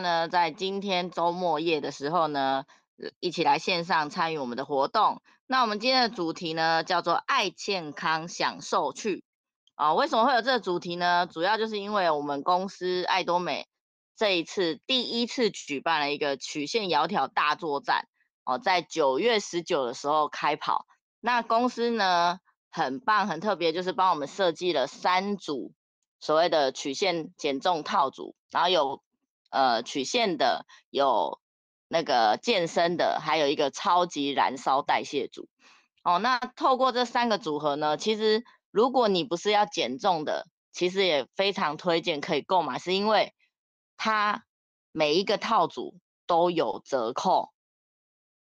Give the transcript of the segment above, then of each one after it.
呢，在今天周末夜的时候呢，一起来线上参与我们的活动。那我们今天的主题呢，叫做“爱健康，享受去”。啊，为什么会有这个主题呢？主要就是因为我们公司爱多美这一次第一次举办了一个曲线窈窕大作战。哦，在九月十九的时候开跑。那公司呢，很棒，很特别，就是帮我们设计了三组所谓的曲线减重套组，然后有呃曲线的，有那个健身的，还有一个超级燃烧代谢组。哦，那透过这三个组合呢，其实。如果你不是要减重的，其实也非常推荐可以购买，是因为它每一个套组都有折扣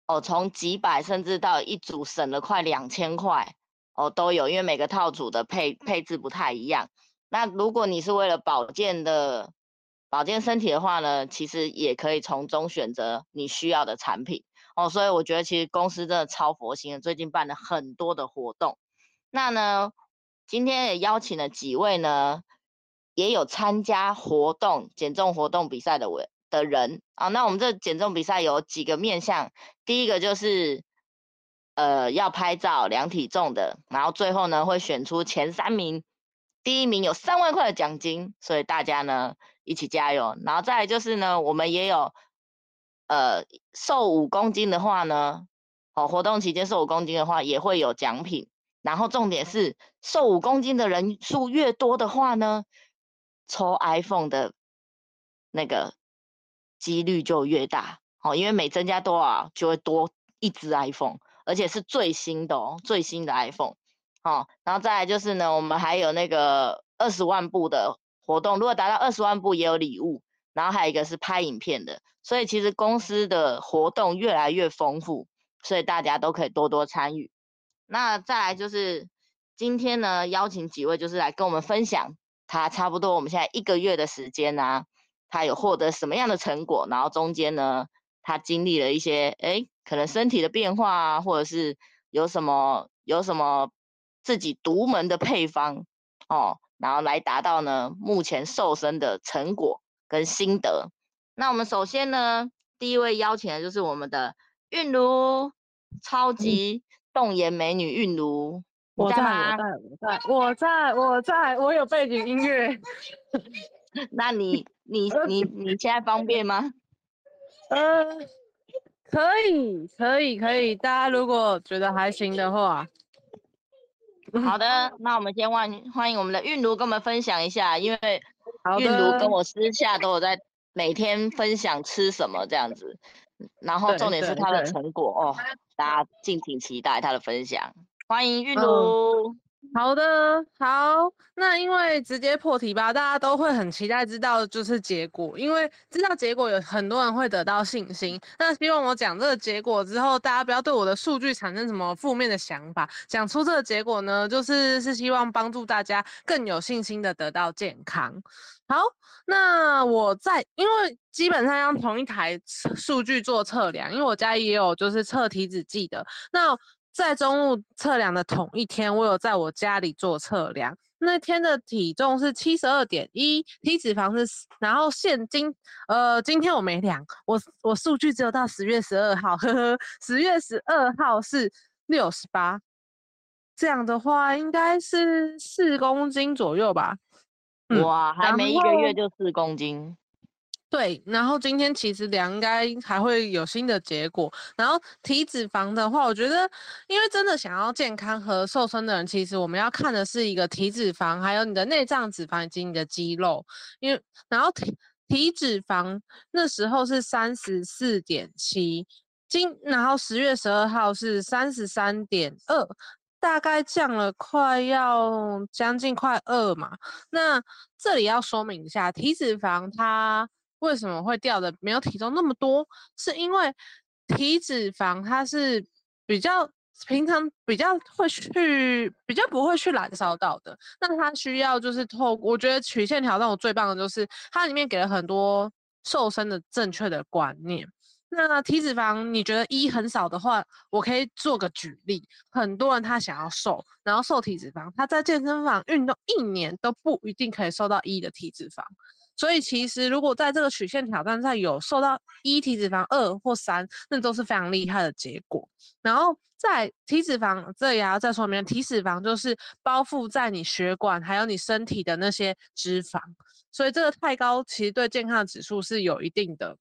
哦，从几百甚至到一组省了快两千块哦都有，因为每个套组的配配置不太一样。那如果你是为了保健的保健身体的话呢，其实也可以从中选择你需要的产品哦。所以我觉得其实公司真的超佛心的，最近办了很多的活动。那呢？今天也邀请了几位呢，也有参加活动减重活动比赛的位的人啊。那我们这减重比赛有几个面向，第一个就是呃要拍照量体重的，然后最后呢会选出前三名，第一名有三万块的奖金，所以大家呢一起加油。然后再来就是呢，我们也有呃瘦五公斤的话呢，哦活动期间瘦五公斤的话也会有奖品。然后重点是，瘦五公斤的人数越多的话呢，抽 iPhone 的那个几率就越大哦，因为每增加多少就会多一只 iPhone，而且是最新的哦，最新的 iPhone 哦。然后再来就是呢，我们还有那个二十万步的活动，如果达到二十万步也有礼物。然后还有一个是拍影片的，所以其实公司的活动越来越丰富，所以大家都可以多多参与。那再来就是今天呢，邀请几位就是来跟我们分享，他差不多我们现在一个月的时间啊，他有获得什么样的成果，然后中间呢，他经历了一些诶，可能身体的变化啊，或者是有什么有什么自己独门的配方哦，然后来达到呢目前瘦身的成果跟心得。那我们首先呢，第一位邀请的就是我们的韵如，超级。嗯冻颜美女韵如，我在，我在，我在，我在，我在，我有背景音乐。那你，你，你，你现在方便吗？呃，可以，可以，可以。大家如果觉得还行的话，好的，那我们先欢欢迎我们的韵如跟我们分享一下，因为韵如跟我私下都有在每天分享吃什么这样子，然后重点是她的成果哦。大家敬请期待她的分享，欢迎韵如。嗯。好的，好，那因为直接破题吧，大家都会很期待知道就是结果，因为知道结果有很多人会得到信心。那希望我讲这个结果之后，大家不要对我的数据产生什么负面的想法。讲出这个结果呢，就是是希望帮助大家更有信心的得到健康。好，那我在因为基本上用同一台数据做测量，因为我家也有就是测体脂计的那。在中路测量的同一天，我有在我家里做测量。那天的体重是七十二点一，体脂肪是，然后现今，呃，今天我没量，我我数据只有到十月十二号，呵呵，十月十二号是六十八，这样的话应该是四公斤左右吧。哇，嗯，还没一个月就四公斤。对，然后今天其实量应该还会有新的结果。然后体脂肪的话，我觉得，因为真的想要健康和瘦身的人，其实我们要看的是一个体脂肪，还有你的内脏脂肪以及你的肌肉。因为然后体体脂肪那时候是三十四点七，今然后十月十二号是三十三点二，大概降了快要将近快二嘛。那这里要说明一下，体脂肪它。为什么会掉的没有体重那么多？是因为体脂肪它是比较平常比较会去比较不会去燃烧到的，那它需要就是透，我觉得曲线挑战我最棒的就是它里面给了很多瘦身的正确的观念。那体脂肪你觉得一很少的话，我可以做个举例，很多人他想要瘦，然后瘦体脂肪，他在健身房运动一年都不一定可以瘦到一的体脂肪。所以其实如果在这个曲线挑战赛有受到一体脂肪二或三，那都是非常厉害的结果。然后在体脂肪，这也要再说明，体脂肪就是包覆在你血管还有你身体的那些脂肪，所以这个太高其实对健康的指数是有一定的。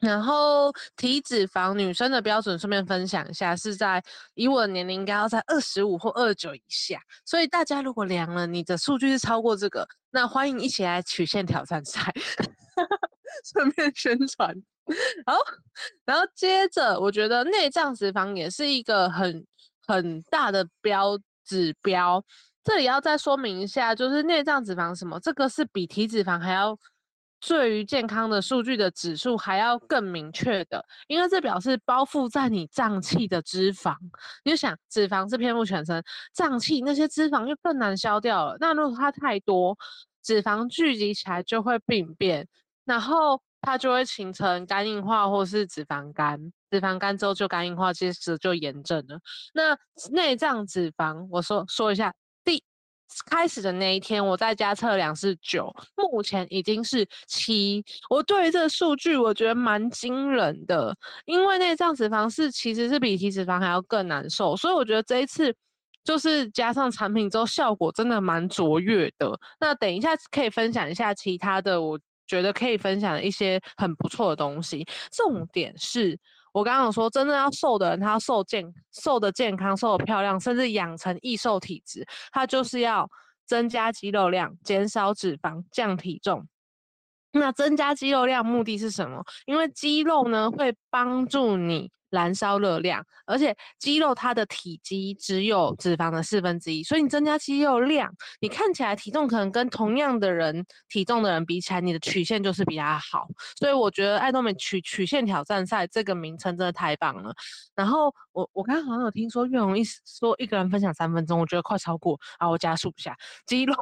然后体脂肪女生的标准，顺便分享一下，是在以我的年龄应该要在二十五或二九以下。所以大家如果量了你的数据是超过这个，那欢迎一起来曲线挑战赛，顺便宣传。好，然后接着我觉得内脏脂肪也是一个很很大的标指标。这里要再说明一下，就是内脏脂肪什么，这个是比体脂肪还要。对于健康的数据的指数还要更明确的，因为这表示包覆在你脏器的脂肪。你就想，脂肪是遍布全身，脏器那些脂肪就更难消掉了。那如果它太多，脂肪聚集起来就会病变，然后它就会形成肝硬化或是脂肪肝。脂肪肝之后就肝硬化，其实就炎症了。那内脏脂肪，我说说一下。开始的那一天，我在家测量是九，目前已经是七。我对于这个数据，我觉得蛮惊人的，因为内脏脂肪是其实是比体脂肪还要更难受，所以我觉得这一次就是加上产品之后，效果真的蛮卓越的。那等一下可以分享一下其他的，我觉得可以分享的一些很不错的东西。重点是。我刚刚有说，真正要瘦的人，他要瘦健、瘦的健康、瘦的漂亮，甚至养成易瘦体质，他就是要增加肌肉量、减少脂肪、降体重。那增加肌肉量目的是什么？因为肌肉呢会帮助你。燃烧热量，而且肌肉它的体积只有脂肪的四分之一，所以你增加肌肉量，你看起来体重可能跟同样的人体重的人比起来，你的曲线就是比较好。所以我觉得爱多美曲曲线挑战赛这个名称真的太棒了。然后我我刚刚好像有听说岳红一说一个人分享三分钟，我觉得快超过啊，我加速一下肌肉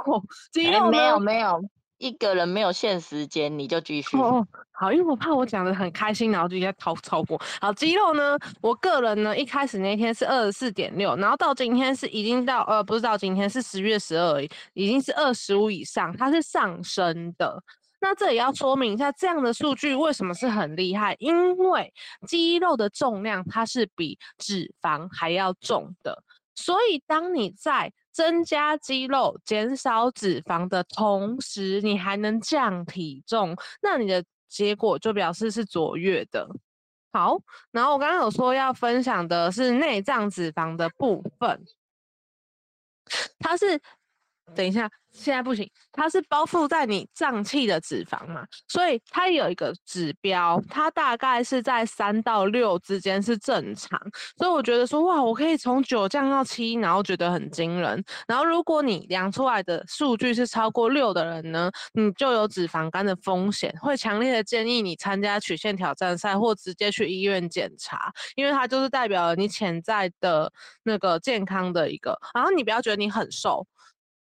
肌肉、欸、没有没有。一个人没有限时间，你就继续。哦，好，因为我怕我讲的很开心，然后就应该超超过。好，肌肉呢，我个人呢，一开始那天是二十四点六，然后到今天是已经到呃，不是到今天是十月十二，已经是二十五以上，它是上升的。那这也要说明一下，这样的数据为什么是很厉害？因为肌肉的重量它是比脂肪还要重的，所以当你在增加肌肉、减少脂肪的同时，你还能降体重，那你的结果就表示是卓越的。好，然后我刚刚有说要分享的是内脏脂肪的部分，它是，等一下。现在不行，它是包覆在你脏器的脂肪嘛，所以它有一个指标，它大概是在三到六之间是正常，所以我觉得说哇，我可以从九降到七，然后觉得很惊人。然后如果你量出来的数据是超过六的人呢，你就有脂肪肝的风险，会强烈的建议你参加曲线挑战赛或直接去医院检查，因为它就是代表了你潜在的那个健康的一个。然后你不要觉得你很瘦。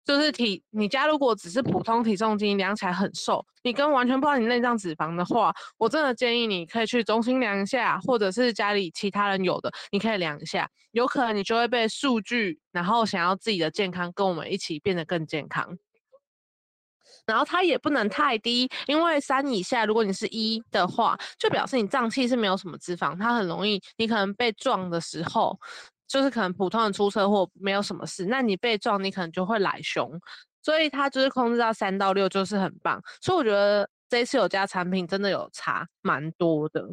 就是体，你家如果只是普通体重机，量起来很瘦，你跟完全不知道你内脏脂肪的话，我真的建议你可以去中心量一下，或者是家里其他人有的，你可以量一下，有可能你就会被数据，然后想要自己的健康跟我们一起变得更健康。然后它也不能太低，因为三以下，如果你是一的话，就表示你脏器是没有什么脂肪，它很容易，你可能被撞的时候。就是可能普通人出车祸没有什么事，那你被撞，你可能就会来凶，所以它就是控制到三到六就是很棒。所以我觉得这次有加产品真的有差蛮多的。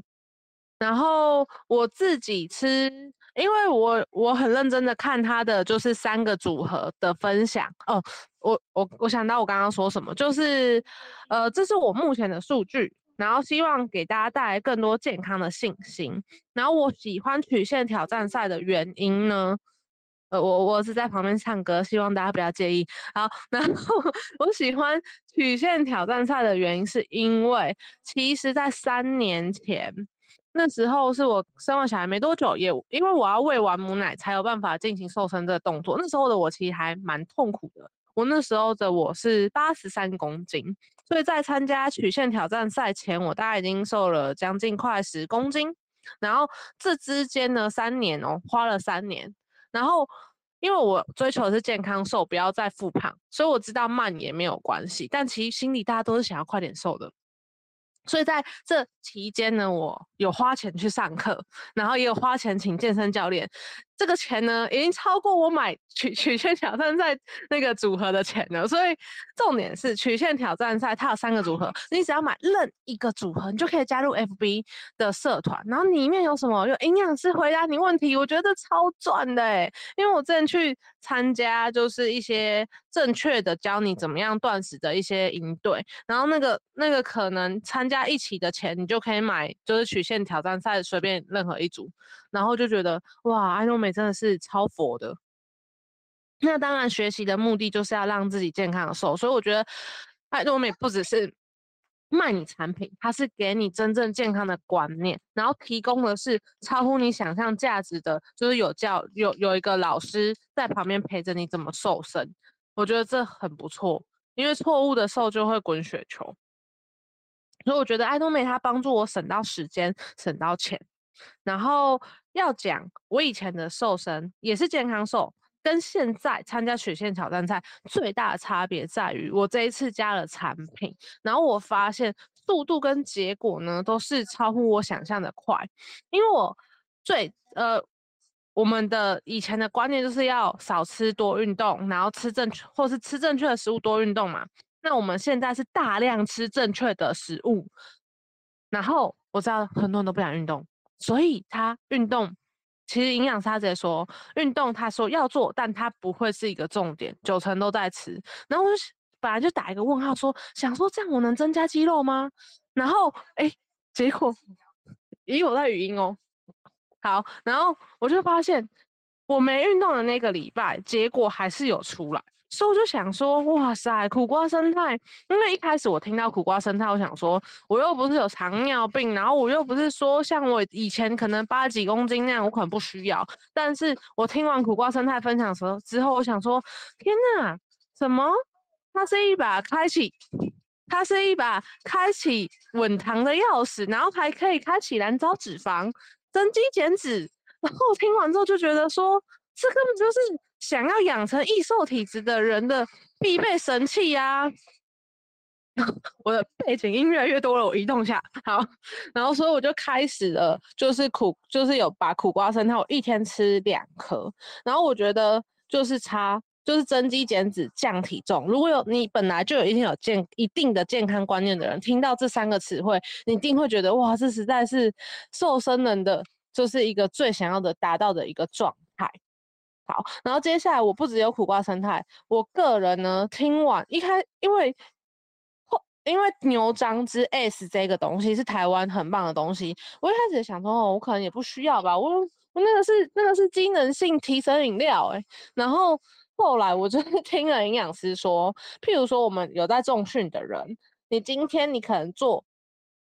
然后我自己吃，因为我我很认真的看它的就是三个组合的分享哦。我我我想到我刚刚说什么，就是呃，这是我目前的数据。然后希望给大家带来更多健康的信心。然后我喜欢曲线挑战赛的原因呢，呃，我我是在旁边唱歌，希望大家不要介意。好，然后我喜欢曲线挑战赛的原因是因为，其实在三年前，那时候是我生完小孩没多久，也因为我要喂完母奶才有办法进行瘦身这个动作。那时候的我其实还蛮痛苦的。我那时候的我是八十三公斤。所以在参加曲线挑战赛前，我大概已经瘦了将近快十公斤，然后这之间呢，三年哦，花了三年，然后因为我追求的是健康瘦，不要再复胖，所以我知道慢也没有关系。但其实心里大家都是想要快点瘦的。所以在这期间呢，我有花钱去上课，然后也有花钱请健身教练。这个钱呢，已经超过我买 曲曲线挑战赛那个组合的钱了。所以重点是曲线挑战赛它有三个组合，你只要买任一个组合，你就可以加入 FB 的社团。然后里面有什么？有营养师回答你问题，我觉得超赚的诶，因为我之前去参加就是一些正确的教你怎么样断食的一些营队，然后那个那个可能参加一起的钱，你就可以买就是曲线挑战赛随便任何一组。然后就觉得哇，爱诺美真的是超佛的。那当然，学习的目的就是要让自己健康的瘦，所以我觉得爱诺美不只是卖你产品，它是给你真正健康的观念，然后提供的是超乎你想象价值的，就是有教有有一个老师在旁边陪着你怎么瘦身。我觉得这很不错，因为错误的瘦就会滚雪球。所以我觉得爱多美它帮助我省到时间，省到钱。然后要讲我以前的瘦身也是健康瘦，跟现在参加曲线挑战赛最大的差别在于，我这一次加了产品，然后我发现速度跟结果呢都是超乎我想象的快。因为我最呃我们的以前的观念就是要少吃多运动，然后吃正确或是吃正确的食物多运动嘛。那我们现在是大量吃正确的食物，然后我知道很多人都不想运动。所以他运动，其实营养师他直接说，运动他说要做，但他不会是一个重点，九成都在吃。然后我就本来就打一个问号说，想说这样我能增加肌肉吗？然后哎、结果，咦，我在语音哦。好，然后我就发现我没运动的那个礼拜，结果还是有出来。所以我就想说，哇塞，苦瓜生态。因为一开始我听到苦瓜生态，我想说，我又不是有糖尿病，然后我又不是说像我以前可能八几公斤那样，我可能不需要。但是我听完苦瓜生态分享的时候之后，我想说，天哪，什么？它是一把开启，它是一把开启稳糖的钥匙，然后还可以开启燃烧脂肪、增肌减脂。然后我听完之后就觉得说，这根本就是。想要养成易瘦体质的人的必备神器呀、啊！我的背景音越来越多了，我移动一下。好，然后所以我就开始了，就是苦，就是有把苦瓜生态，我一天吃两颗。然后我觉得就是差，就是增肌减脂降体重。如果有你本来就有一定有健一定的健康观念的人，听到这三个词汇，你一定会觉得哇，这实在是瘦身人的就是一个最想要的达到的一个状态。好，然后接下来我不只有苦瓜生态，我个人呢听完一开，因为因为牛樟芝 S 这个东西是台湾很棒的东西，我一开始想说哦，我可能也不需要吧，我我那个是那个是机能性提神饮料哎，然后后来我就 听了营养师说，譬如说我们有在重训的人，你今天你可能做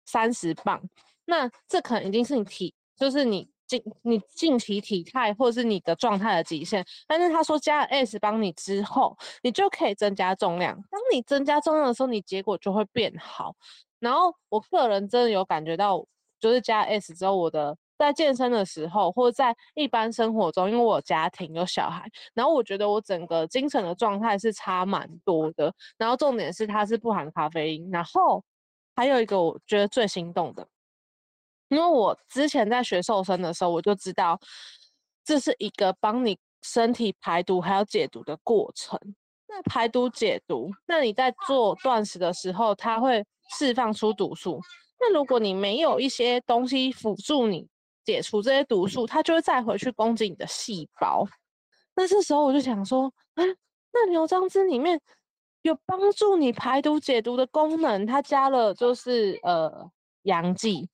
三十磅，那这可能已经是你体，就是你。近你近期体态或是你的状态的极限，但是他说加了 S 帮你之后，你就可以增加重量。当你增加重量的时候，你结果就会变好。然后我个人真的有感觉到，就是加 S 之后，我的在健身的时候或者在一般生活中，因为我有家庭有小孩，然后我觉得我整个精神的状态是差蛮多的。然后重点是它是不含咖啡因，然后还有一个我觉得最心动的。因为我之前在学瘦身的时候，我就知道这是一个帮你身体排毒还有解毒的过程。那排毒解毒，那你在做断食的时候，它会释放出毒素。那如果你没有一些东西辅助你解除这些毒素，它就会再回去攻击你的细胞。那这时候我就想说，啊，那牛樟芝里面有帮助你排毒解毒的功能，它加了就是呃阳剂。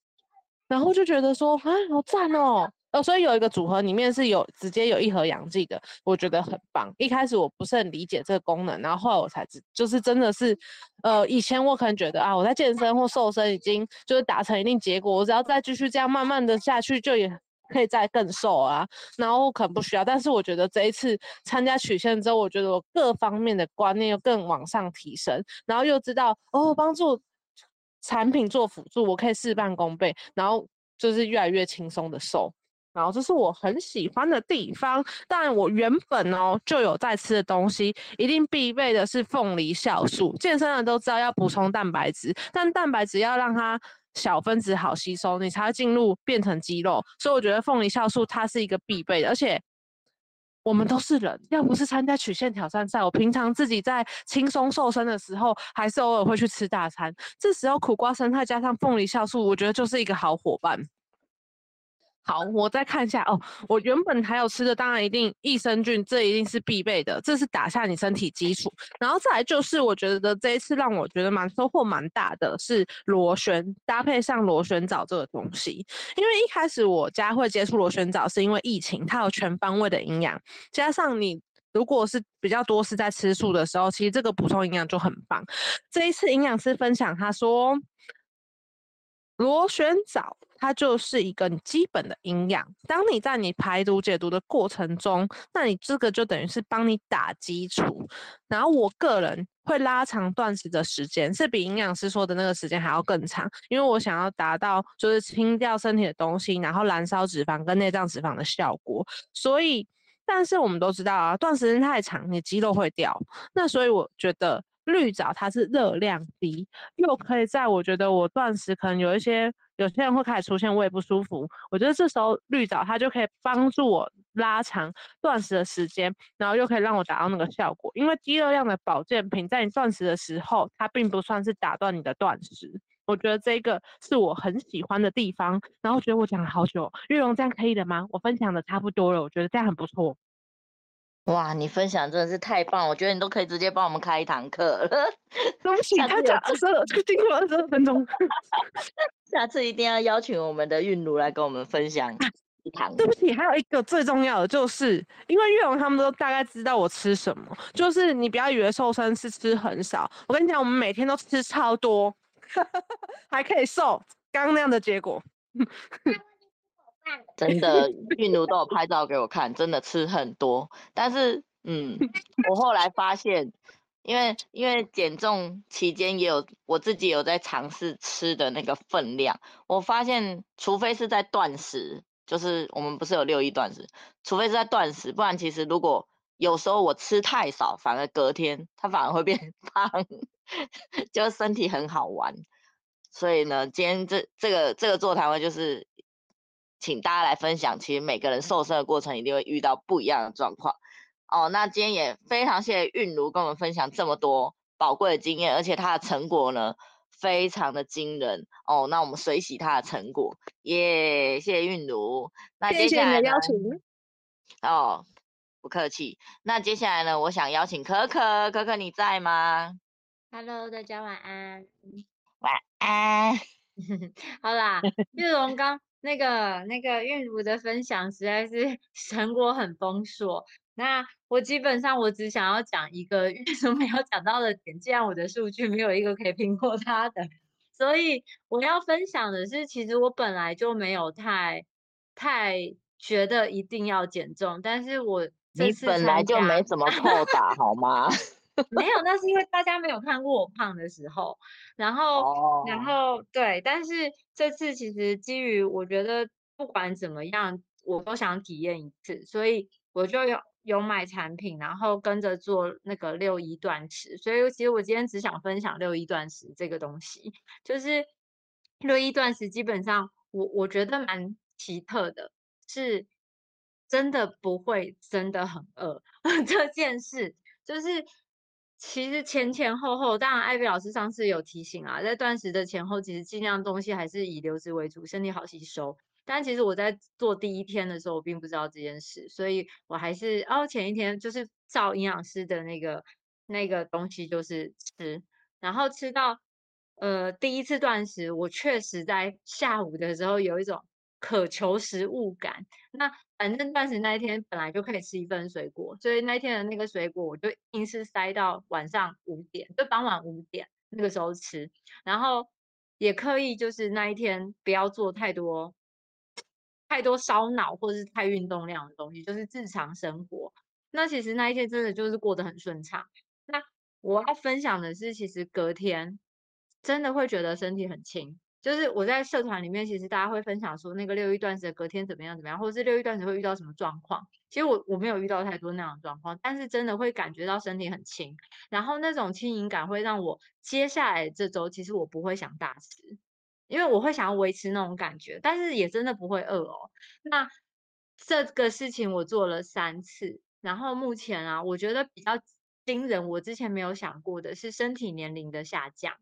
然后就觉得说啊，好赞哦，呃，所以有一个组合里面是有直接有一盒阳剂的，我觉得很棒。一开始我不是很理解这个功能，然后后来我才知，就是真的是，呃，以前我可能觉得啊，我在健身或瘦身已经就是达成一定结果，我只要再继续这样慢慢的下去，就也可以再更瘦啊。然后可能不需要，但是我觉得这一次参加曲线之后，我觉得我各方面的观念又更往上提升，然后又知道哦，帮助。产品做辅助，我可以事半功倍，然后就是越来越轻松的瘦。然后这是我很喜欢的地方。但我原本哦就有在吃的东西，一定必备的是凤梨酵素。健身人都知道要补充蛋白质，但蛋白质要让它小分子好吸收，你才会进入变成肌肉。所以我觉得凤梨酵素它是一个必备的，而且。我们都是人，要不是参加曲线挑战赛，我平常自己在轻松瘦身的时候，还是偶尔会去吃大餐。这时候苦瓜生菜加上凤梨酵素，我觉得就是一个好伙伴。好，我再看一下哦。我原本还有吃的，当然一定益生菌，这一定是必备的，这是打下你身体基础。然后再来就是，我觉得这一次让我觉得蛮收获蛮大的是螺旋搭配上螺旋藻这个东西。因为一开始我家会接触螺旋藻，是因为疫情，它有全方位的营养，加上你如果是比较多是在吃素的时候，其实这个补充营养就很棒。这一次营养师分享，他说。螺旋藻它就是一个基本的营养。当你在你排毒解毒的过程中，那你这个就等于是帮你打基础。然后我个人会拉长断食的时间，是比营养师说的那个时间还要更长，因为我想要达到就是清掉身体的东西，然后燃烧脂肪跟内脏脂肪的效果。所以，但是我们都知道啊，断食时间太长，你肌肉会掉。那所以我觉得。绿藻它是热量低，又可以在我觉得我断食可能有一些有些人会开始出现胃不舒服，我觉得这时候绿藻它就可以帮助我拉长断食的时间，然后又可以让我达到那个效果。因为低热量的保健品在你断食的时候，它并不算是打断你的断食。我觉得这个是我很喜欢的地方。然后觉得我讲了好久，玉蓉这样可以的吗？我分享的差不多了，我觉得这样很不错。哇，你分享真的是太棒！我觉得你都可以直接帮我们开一堂课了。对不起，他讲二十二，就经过二十二分钟。下次一定要邀请我们的韵如来跟我们分享一堂。对不起，还有一个最重要的，就是因为月荣他们都大概知道我吃什么，就是你不要以为瘦身是吃很少，我跟你讲，我们每天都吃超多，还可以瘦，刚刚那样的结果。真的，韵如都有拍照给我看，真的吃很多。但是，嗯，我后来发现，因为因为减重期间也有我自己有在尝试吃的那个分量，我发现，除非是在断食，就是我们不是有六一断食，除非是在断食，不然其实如果有时候我吃太少，反而隔天它反而会变 胖，就身体很好玩。所以呢，今天这这个这个座谈会就是。请大家来分享，其实每个人瘦身的过程一定会遇到不一样的状况哦。那今天也非常谢谢韵如跟我们分享这么多宝贵的经验，而且她的成果呢非常的惊人哦。那我们随喜她的成果，耶！谢谢韵如。那接下来呢？谢谢你的邀请。哦，不客气。那接下来呢？我想邀请可可，可可你在吗？Hello，大家晚安。晚安。好啦，玉龙刚。那个那个韵如的分享实在是 成果很丰硕。那我基本上我只想要讲一个 韵如没有讲到的点，既然我的数据没有一个可以拼过他的，所以我要分享的是，其实我本来就没有太太觉得一定要减重，但是我这次你本来就没怎么扣打好吗？没有，那是因为大家没有看过我胖的时候，然后，oh. 然后对，但是这次其实基于我觉得不管怎么样，我都想体验一次，所以我就有有买产品，然后跟着做那个六一断食。所以其实我今天只想分享六一断食这个东西，就是六一断食基本上我我觉得蛮奇特的，是真的不会真的很饿 这件事，就是。其实前前后后，当然艾薇老师上次有提醒啊，在断食的前后，其实尽量东西还是以流质为主，身体好吸收。但其实我在做第一天的时候，我并不知道这件事，所以我还是哦前一天就是照营养师的那个那个东西就是吃，然后吃到呃第一次断食，我确实在下午的时候有一种。渴求食物感，那反正断食那一天本来就可以吃一份水果，所以那一天的那个水果我就硬是塞到晚上五点，就傍晚五点那个时候吃，然后也刻意就是那一天不要做太多太多烧脑或者是太运动量的东西，就是日常生活。那其实那一天真的就是过得很顺畅。那我要分享的是，其实隔天真的会觉得身体很轻。就是我在社团里面，其实大家会分享说那个六一断食的隔天怎么样怎么样，或者是六一断食会遇到什么状况。其实我我没有遇到太多那样的状况，但是真的会感觉到身体很轻，然后那种轻盈感会让我接下来这周其实我不会想大吃，因为我会想要维持那种感觉，但是也真的不会饿哦。那这个事情我做了三次，然后目前啊，我觉得比较惊人，我之前没有想过的是身体年龄的下降。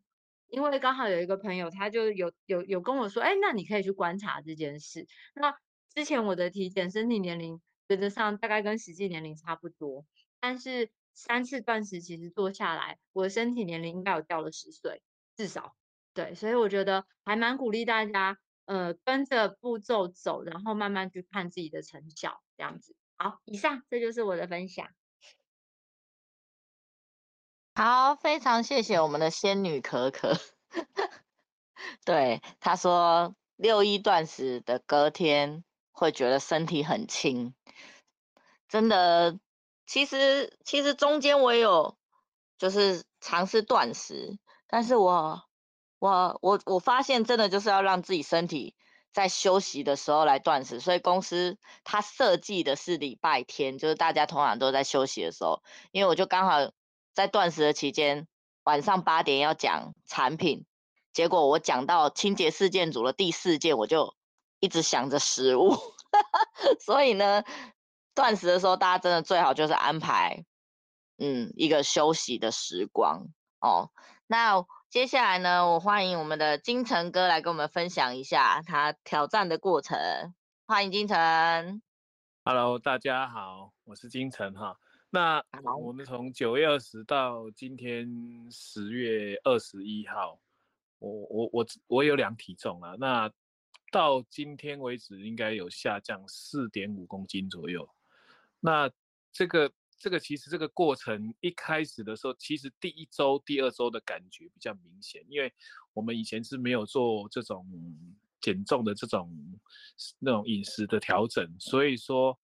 因为刚好有一个朋友，他就有有有跟我说，哎，那你可以去观察这件事。那之前我的体检身体年龄原则上大概跟实际年龄差不多，但是三次断食其实做下来，我的身体年龄应该有掉了十岁，至少。对，所以我觉得还蛮鼓励大家，呃，跟着步骤走，然后慢慢去看自己的成效，这样子。好，以上这就是我的分享。好，非常谢谢我们的仙女可可。对，她说六一断食的隔天会觉得身体很轻，真的。其实其实中间我也有就是尝试断食，但是我我我我发现真的就是要让自己身体在休息的时候来断食，所以公司它设计的是礼拜天，就是大家通常都在休息的时候，因为我就刚好。在断食的期间，晚上八点要讲产品，结果我讲到清洁四件组的第四件，我就一直想着食物，所以呢，断食的时候大家真的最好就是安排，嗯，一个休息的时光哦。那接下来呢，我欢迎我们的金城哥来跟我们分享一下他挑战的过程。欢迎金城。Hello，大家好，我是金城哈。那我们从九月二十到今天十月二十一号，我我我我有量体重啊，那到今天为止应该有下降四点五公斤左右。那这个这个其实这个过程一开始的时候，其实第一周、第二周的感觉比较明显，因为我们以前是没有做这种减重的这种那种饮食的调整，所以说，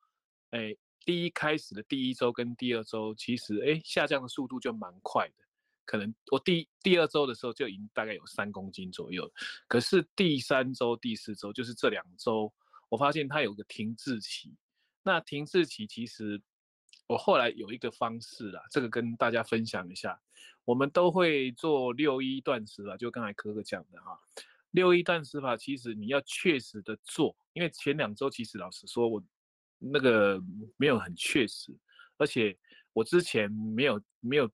哎。第一开始的第一周跟第二周，其实哎下降的速度就蛮快的，可能我第第二周的时候就已经大概有三公斤左右，可是第三周、第四周就是这两周，我发现它有个停滞期。那停滞期其实我后来有一个方式啦，这个跟大家分享一下，我们都会做六一断食啦，就刚才哥哥讲的哈，六一断食法其实你要确实的做，因为前两周其实老实说我。那个没有很确实，而且我之前没有没有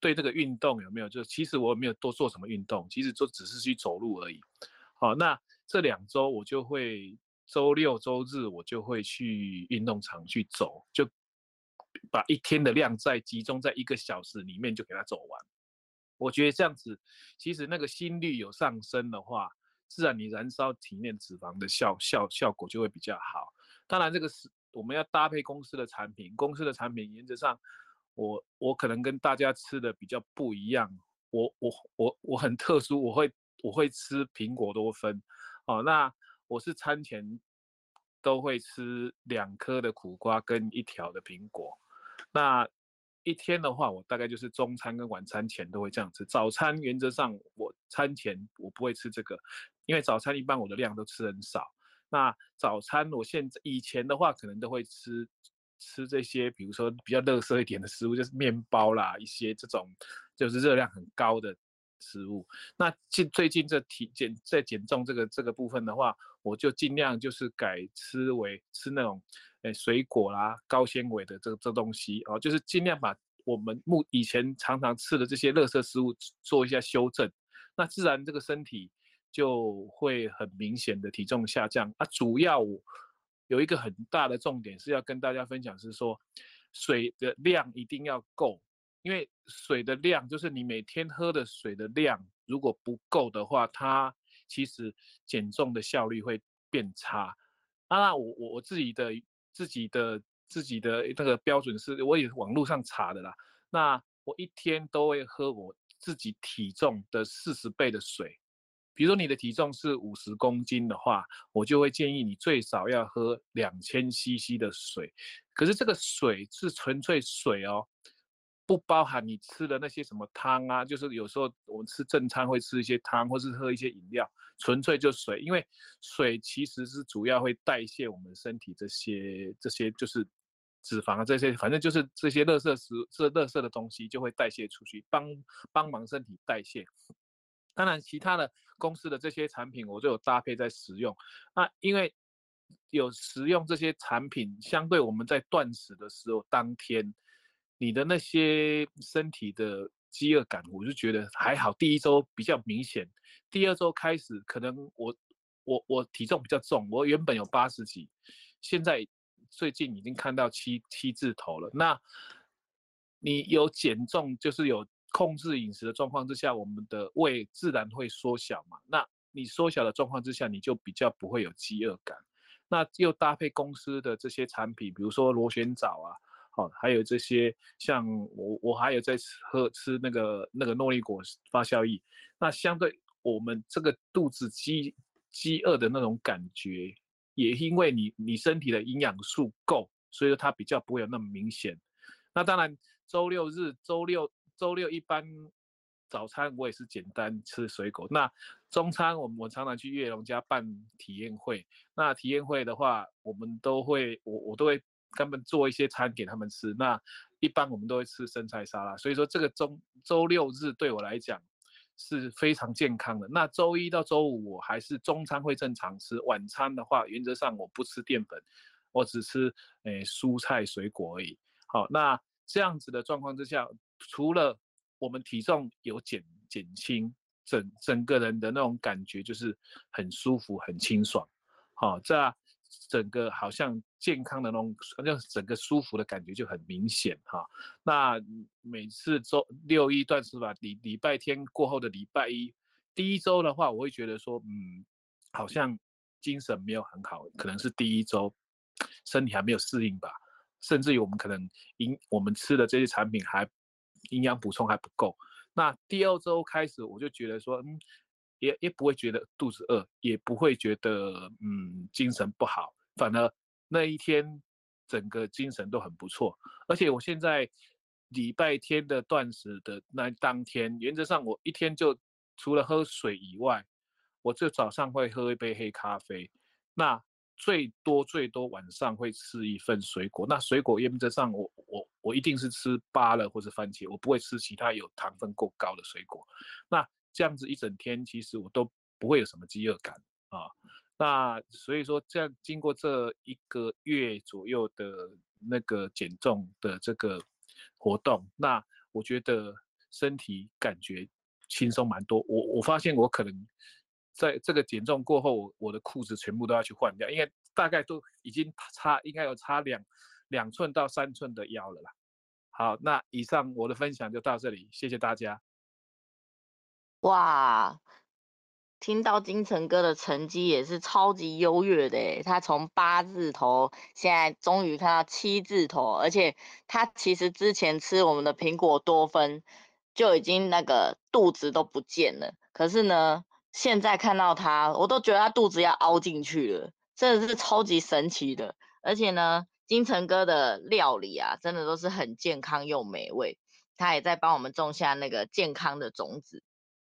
对这个运动有没有，就其实我没有多做什么运动，其实就只是去走路而已。好，那这两周我就会周六周日我就会去运动场去走，就把一天的量再集中在一个小时里面就给它走完。我觉得这样子，其实那个心率有上升的话，自然你燃烧体内脂肪的效效效果就会比较好。当然这个是。我们要搭配公司的产品，公司的产品原则上，我我可能跟大家吃的比较不一样，我我我我很特殊，我会我会吃苹果多酚，哦，那我是餐前都会吃两颗的苦瓜跟一条的苹果，那一天的话，我大概就是中餐跟晚餐前都会这样吃，早餐原则上我餐前我不会吃这个，因为早餐一般我的量都吃很少。那早餐，我现在以前的话，可能都会吃吃这些，比如说比较垃圾一点的食物，就是面包啦，一些这种就是热量很高的食物。那近最近这体减在减重这个这个部分的话，我就尽量就是改吃为吃那种诶水果啦，高纤维的这这东西哦，就是尽量把我们目以前常常吃的这些垃圾食物做一下修正，那自然这个身体。就会很明显的体重下降啊，主要有一个很大的重点是要跟大家分享，是说水的量一定要够，因为水的量就是你每天喝的水的量，如果不够的话，它其实减重的效率会变差。啊，我我我自己的自己的自己的那个标准是，我也网络上查的啦。那我一天都会喝我自己体重的四十倍的水。比如说你的体重是五十公斤的话，我就会建议你最少要喝两千 CC 的水。可是这个水是纯粹水哦，不包含你吃的那些什么汤啊，就是有时候我们吃正餐会吃一些汤，或是喝一些饮料，纯粹就水，因为水其实是主要会代谢我们身体这些这些就是脂肪啊这些，反正就是这些垃圾食这垃圾的东西就会代谢出去，帮帮忙身体代谢。当然，其他的公司的这些产品，我就有搭配在使用。那因为有使用这些产品，相对我们在断食的时候，当天你的那些身体的饥饿感，我就觉得还好。第一周比较明显，第二周开始，可能我我我体重比较重，我原本有八十几，现在最近已经看到七七字头了。那你有减重，就是有。控制饮食的状况之下，我们的胃自然会缩小嘛。那你缩小的状况之下，你就比较不会有饥饿感。那又搭配公司的这些产品，比如说螺旋藻啊，好，还有这些像我我还有在喝吃那个那个诺丽果发酵液。那相对我们这个肚子饥饥饿的那种感觉，也因为你你身体的营养素够，所以说它比较不会有那么明显。那当然周六日周六。周六一般早餐我也是简单吃水果。那中餐我们我常常去月龙家办体验会。那体验会的话，我们都会我我都会他们做一些餐给他们吃。那一般我们都会吃生菜沙拉。所以说这个中周六日对我来讲是非常健康的。那周一到周五我还是中餐会正常吃。晚餐的话，原则上我不吃淀粉，我只吃诶、蔬菜水果而已。好，那这样子的状况之下。除了我们体重有减减轻，整整个人的那种感觉就是很舒服、很清爽，好、哦，这整个好像健康的那种，就整个舒服的感觉就很明显哈、那每次周六一断食吧，礼礼拜天过后的礼拜一，第一周的话，我会觉得说，嗯，好像精神没有很好，可能是第一周身体还没有适应吧，甚至于我们可能因我们吃的这些产品还。营养补充还不够，那第二周开始我就觉得说，嗯，也也不会觉得肚子饿，也不会觉得嗯精神不好，反而那一天整个精神都很不错。而且我现在礼拜天的断食的那当天，原则上我一天就除了喝水以外，我就早上会喝一杯黑咖啡，那。最多最多晚上会吃一份水果，那水果原则上我我我一定是吃芭乐或者番茄，我不会吃其他有糖分过高的水果。那这样子一整天其实我都不会有什么饥饿感啊。那所以说这样经过这一个月左右的那个减重的这个活动，那我觉得身体感觉轻松蛮多。我我发现我可能。在这个减重过后，我的裤子全部都要去换掉，因为大概都已经差，应该有差两两寸到三寸的腰了啦。好，那以上我的分享就到这里，谢谢大家。哇，听到金城哥的成绩也是超级优越的，他从八字头现在终于看到七字头，而且他其实之前吃我们的苹果多酚就已经那个肚子都不见了，可是呢。现在看到他，我都觉得他肚子要凹进去了，真的是超级神奇的。而且呢，金城哥的料理啊，真的都是很健康又美味。他也在帮我们种下那个健康的种子。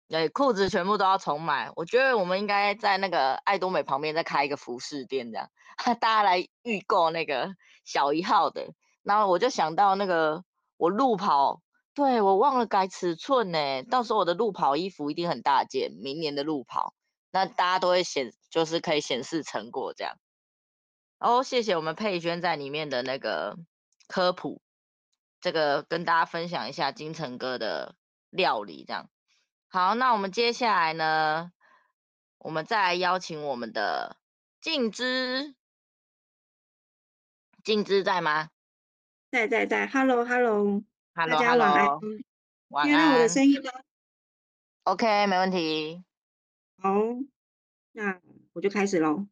对，裤子全部都要重买。我觉得我们应该在那个爱多美旁边再开一个服饰店，这样 大家来预购那个小一号的。然后我就想到那个我路跑。对，我忘了改尺寸呢，到时候我的路跑衣服一定很大件，明年的路跑，那大家都会显，就是可以显示成果这样。哦，谢谢我们佩娟在里面的那个科普，这个跟大家分享一下金城哥的料理这样。好，那我们接下来呢，我们再来邀请我们的静之，静之在吗？在在在，Hello Hello。Hello, 大家晚安。晚安。听到我的声音吗？OK，没问题。好，那我就开始喽。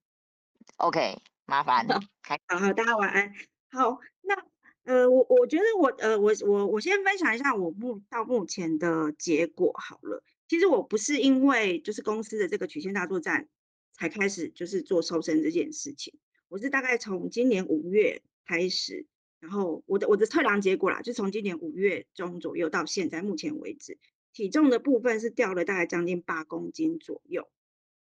OK，麻烦。好，好，好，大家晚安。好，那呃，我我觉得我呃，我我我先分享一下我目到目前的结果好了。其实我不是因为就是公司的这个曲线大作战才开始就是做瘦身这件事情，我是大概从今年五月开始。然后我的我的测量结果啦，就从今年五月中左右到现在目前为止，体重的部分是掉了大概将近八公斤左右。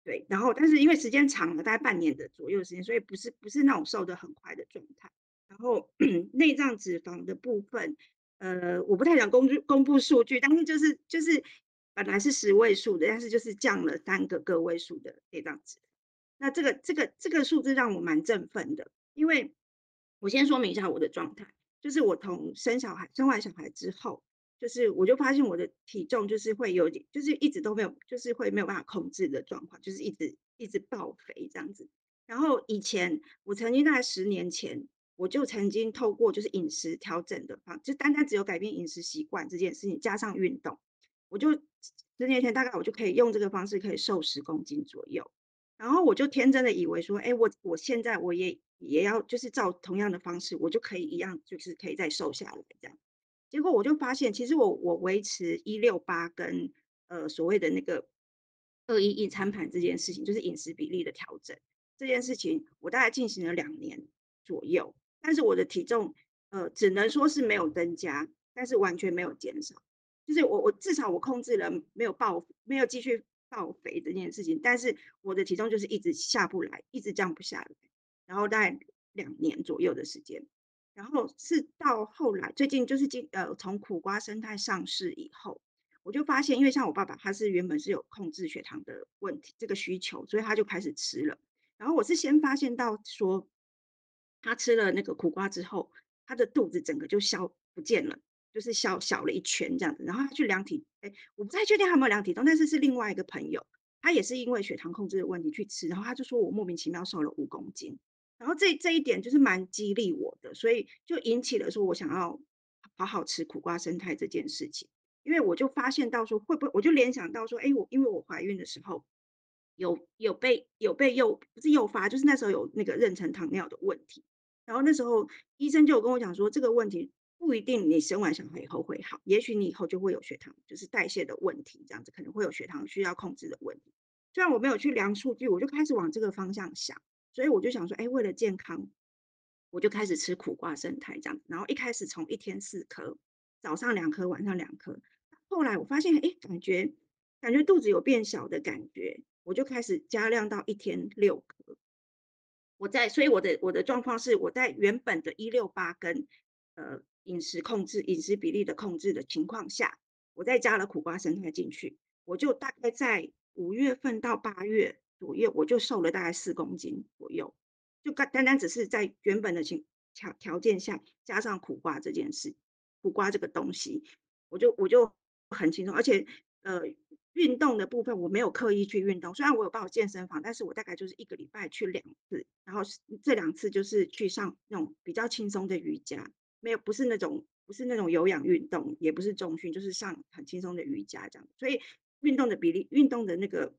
对，然后但是因为时间长了，大概半年的左右时间，所以不是不是那种瘦得很快的状态。然后 内脏脂肪的部分，呃，我不太想公布公布数据，但是就是就是本来是十位数的，但是就是降了三个个位数的内脏脂肪。那这个这个这个数字让我蛮振奋的，因为我先说明一下我的状态，就是我从生小孩生完小孩之后。就是我就发现我的体重就是会有点，就是一直都没有，就是会没有办法控制的状况，就是一直一直爆肥这样子。然后以前我曾经在十年前，我就曾经透过就是饮食调整的方，就单单只有改变饮食习惯这件事情，加上运动，我就十年前大概我就可以用这个方式可以瘦十公斤左右。然后我就天真的以为说，哎，我我现在我也也要就是照同样的方式，我就可以一样，就是可以再瘦下来这样。结果我就发现，其实我我维持一六八跟呃所谓的那个二一一餐盘这件事情，就是饮食比例的调整这件事情，我大概进行了两年左右，但是我的体重呃只能说是没有增加，但是完全没有减少，就是我我至少我控制了没有爆没有继续爆肥这件事情，但是我的体重就是一直下不来，一直降不下来，然后大概两年左右的时间。然后是到后来，最近就是今呃，从苦瓜生态上市以后，我就发现，因为像我爸爸，他是原本是有控制血糖的问题这个需求，所以他就开始吃了。然后我是先发现到说，他吃了那个苦瓜之后，他的肚子整个就消不见了，就是消小了一圈这样子。然后他去量体，哎，我不太确定他有没有量体重，但是是另外一个朋友，他也是因为血糖控制的问题去吃，然后他就说我莫名其妙瘦了五公斤。然后这这一点就是蛮激励我的，所以就引起了说我想要好好吃苦瓜生态这件事情。因为我就发现到说会不会，我就联想到说，哎，我因为我怀孕的时候有有被有被诱不是诱发，就是那时候有那个妊娠糖尿的问题。然后那时候医生就有跟我讲说，这个问题不一定你生完小孩以后会好，也许你以后就会有血糖就是代谢的问题，这样子可能会有血糖需要控制的问题。虽然我没有去量数据，我就开始往这个方向想。所以我就想说，哎，为了健康，我就开始吃苦瓜生态这样。然后一开始从一天四颗，早上两颗，晚上两颗。后来我发现，哎，感觉感觉肚子有变小的感觉，我就开始加量到一天六颗。我在，所以我的我的状况是，我在原本的一六八跟呃饮食控制、饮食比例的控制的情况下，我再加了苦瓜生态进去，我就大概在五月份到八月。左右我就瘦了大概四公斤左右，就单单单只是在原本的情条条件下加上苦瓜这件事，苦瓜这个东西，我就我就很轻松，而且呃运动的部分我没有刻意去运动，虽然我有报健身房，但是我大概就是一个礼拜去两次，然后这两次就是去上那种比较轻松的瑜伽，没有不是那种不是那种有氧运动，也不是重训，就是上很轻松的瑜伽这样，所以运动的比例运动的那个。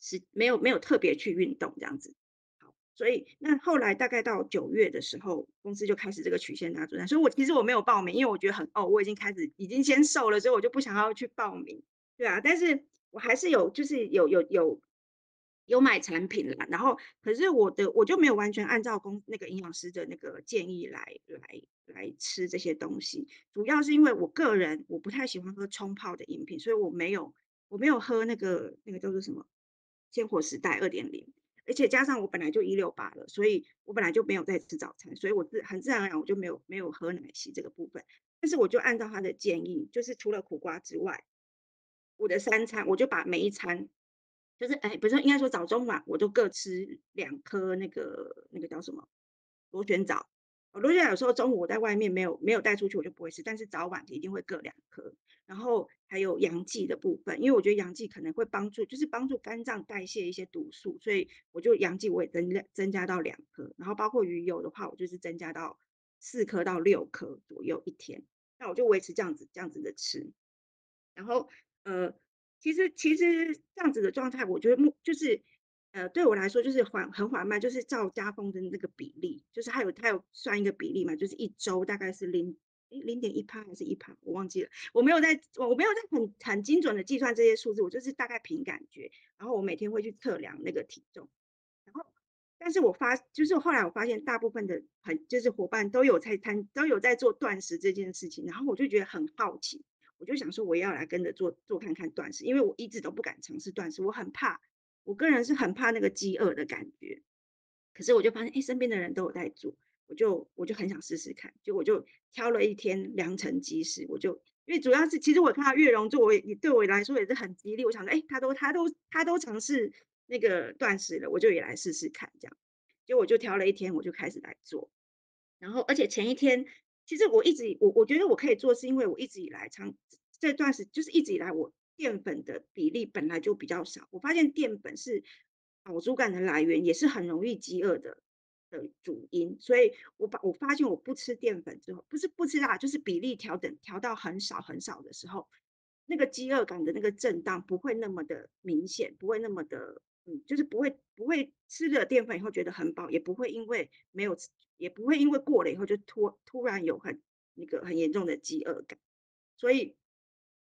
是没有没有特别去运动这样子，好，所以那后来大概到九月的时候，公司就开始这个曲线大作战，所以我其实我没有报名，因为我觉得很哦，我已经开始已经先瘦了，所以我就不想要去报名，对啊，但是我还是有就是有有有有买产品啦，然后可是我的我就没有完全按照公那个营养师的那个建议来来来吃这些东西，主要是因为我个人我不太喜欢喝冲泡的饮品，所以我没有我没有喝那个那个叫做什么。鲜活时代二点零，而且加上我本来就一六八了，所以我本来就没有在吃早餐，所以我自很自然而然我就没有没有喝奶昔这个部分。但是我就按照他的建议，就是除了苦瓜之外，我的三餐我就把每一餐，就是哎不是应该说早中晚我都各吃两颗那个那个叫什么螺旋藻。螺旋藻有时候中午我在外面没有没有带出去我就不会吃，但是早晚一定会各两颗。然后还有洋蓟的部分，因为我觉得洋蓟可能会帮助，就是帮助肝脏代谢一些毒素，所以我就洋蓟我也增加增加到两颗。然后包括鱼油的话，我就是增加到四颗到六颗左右一天。那我就维持这样子这样子的吃。然后呃，其实其实这样子的状态，我觉得目就是呃对我来说就是缓很缓慢，就是照家风的那个比例，就是还有还有算一个比例嘛，就是一周大概是零。零点一趴还是一趴，我忘记了。我没有在，我没有在很很精准的计算这些数字，我就是大概凭感觉。然后我每天会去测量那个体重，然后但是我发就是后来我发现大部分的很就是伙伴都有在谈都有在做断食这件事情，然后我就觉得很好奇，我就想说我要来跟着做做看看断食，因为我一直都不敢尝试断食，我很怕，我个人是很怕那个饥饿的感觉。可是我就发现，哎，身边的人都有在做，我就我就很想试试看，就我就挑了一天良辰吉时，我就因为主要是其实我看到月容作为对我来说也是很激励，我想说，哎，他都他都他都尝试。那个断食了，我就也来试试看，这样，就我就挑了一天，我就开始来做，然后而且前一天，其实我一直我我觉得我可以做，是因为我一直以来长这断食就是一直以来我淀粉的比例本来就比较少，我发现淀粉是饱足感的来源，也是很容易饥饿的的主因，所以我把我发现我不吃淀粉之后，不是不吃辣，就是比例调整调到很少很少的时候，那个饥饿感的那个震荡不会那么的明显，不会那么的。嗯，就是不会不会吃了淀粉以后觉得很饱，也不会因为没有吃，也不会因为过了以后就突突然有很那个很严重的饥饿感，所以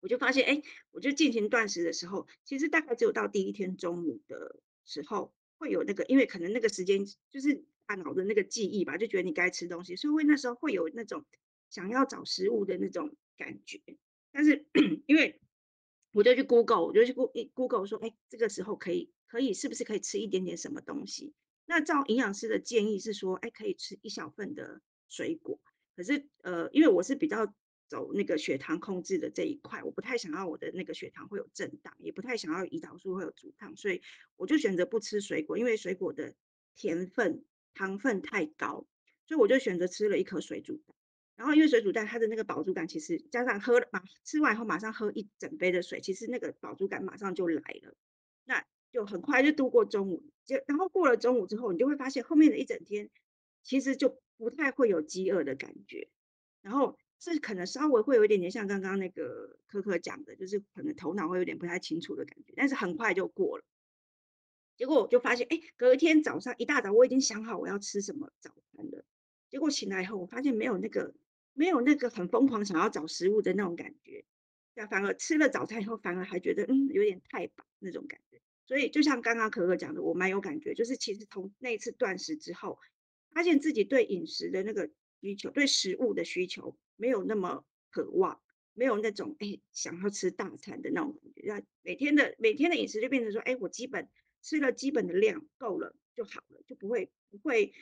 我就发现，哎，我就进行断食的时候，其实大概只有到第一天中午的时候会有那个，因为可能那个时间就是大脑的那个记忆吧，就觉得你该吃东西，所以会那时候会有那种想要找食物的那种感觉，但是因为我就去 Google，我就去 Google 说，哎，这个时候可以。可以是不是可以吃一点点什么东西？那照营养师的建议是说，哎，可以吃一小份的水果。可是，呃，因为我是比较走那个血糖控制的这一块，我不太想要我的那个血糖会有震荡，也不太想要胰岛素会有阻抗，所以我就选择不吃水果，因为水果的甜分、糖分太高，所以我就选择吃了一颗水煮蛋。然后，因为水煮蛋它的那个饱足感，其实加上喝了马吃完以后马上喝一整杯的水，其实那个饱足感马上就来了。那就很快就度过中午，就然后过了中午之后，你就会发现后面的一整天其实就不太会有饥饿的感觉，然后是可能稍微会有一点点像刚刚那个可可讲的，就是可能头脑会有点不太清楚的感觉，但是很快就过了。结果我就发现，哎，隔一天早上一大早我已经想好我要吃什么早餐了，结果醒来以后我发现没有那个没有那个很疯狂想要找食物的那种感觉，那反而吃了早餐以后反而还觉得嗯有点太饱那种感觉。所以就像刚刚可可讲的，我蛮有感觉，就是其实从那一次断食之后，发现自己对饮食的那个需求，对食物的需求没有那么渴望，没有那种哎想要吃大餐的那种感觉。那每天的每天的饮食就变成说，哎，我基本吃了基本的量够了就好了，就不会不会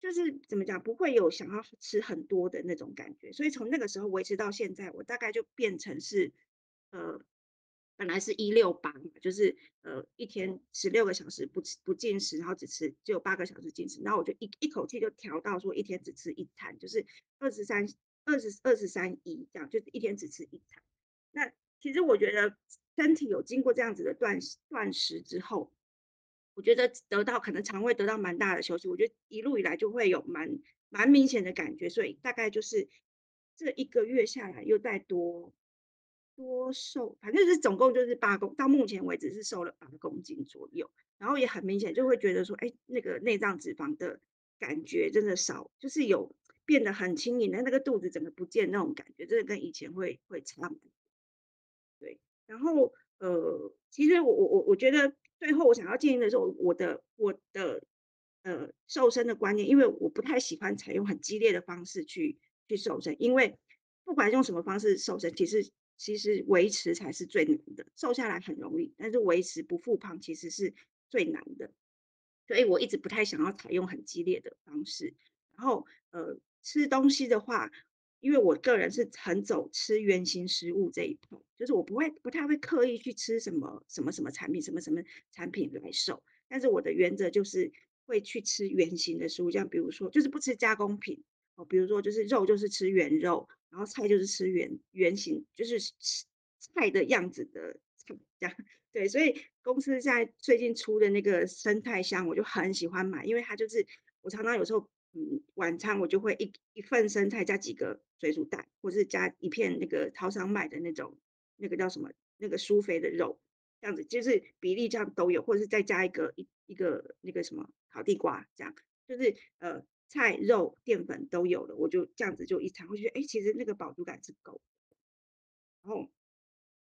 就是怎么讲，不会有想要吃很多的那种感觉。所以从那个时候维持到现在，我大概就变成是呃。本来是一六八，就是呃一天十六个小时不吃不进食，然后只吃只有八个小时进食，然后我就一一口气就调到说一天只吃一餐，就是二十三二十二十三一这样，就是一天只吃一餐。那其实我觉得身体有经过这样子的断断食之后，我觉得得到可能肠胃得到蛮大的休息，我觉得一路以来就会有蛮蛮明显的感觉，所以大概就是这一个月下来又再多。多瘦，反正是总共就是八公，到目前为止是瘦了八公斤左右，然后也很明显就会觉得说，哎，那个内脏脂肪的感觉真的少，就是有变得很轻盈的，那个肚子整个不见那种感觉，真的跟以前会会差不多。对，然后呃，其实我我我我觉得最后我想要建议的是，我我的我的呃瘦身的观念，因为我不太喜欢采用很激烈的方式去去瘦身，因为不管用什么方式瘦身，其实。其实维持才是最难的，瘦下来很容易，但是维持不复胖其实是最难的。所以我一直不太想要采用很激烈的方式。然后，呃，吃东西的话，因为我个人是很走吃原型食物这一步，就是我不会不太会刻意去吃什么什么什么产品，什么什么产品来瘦。但是我的原则就是会去吃原型的食物，像比如说就是不吃加工品哦，比如说就是肉就是吃原肉。然后菜就是吃原原型，就是吃菜的样子的菜这样。对，所以公司在最近出的那个生态箱，我就很喜欢买，因为它就是我常常有时候嗯晚餐我就会一一份生菜加几个水煮蛋，或是加一片那个超商卖的那种那个叫什么那个舒肥的肉，这样子就是比例这样都有，或者是再加一个一一个那个什么烤地瓜这样，就是呃。菜肉淀粉都有了，我就这样子就一餐，我觉得哎，其实那个饱足感是够。然后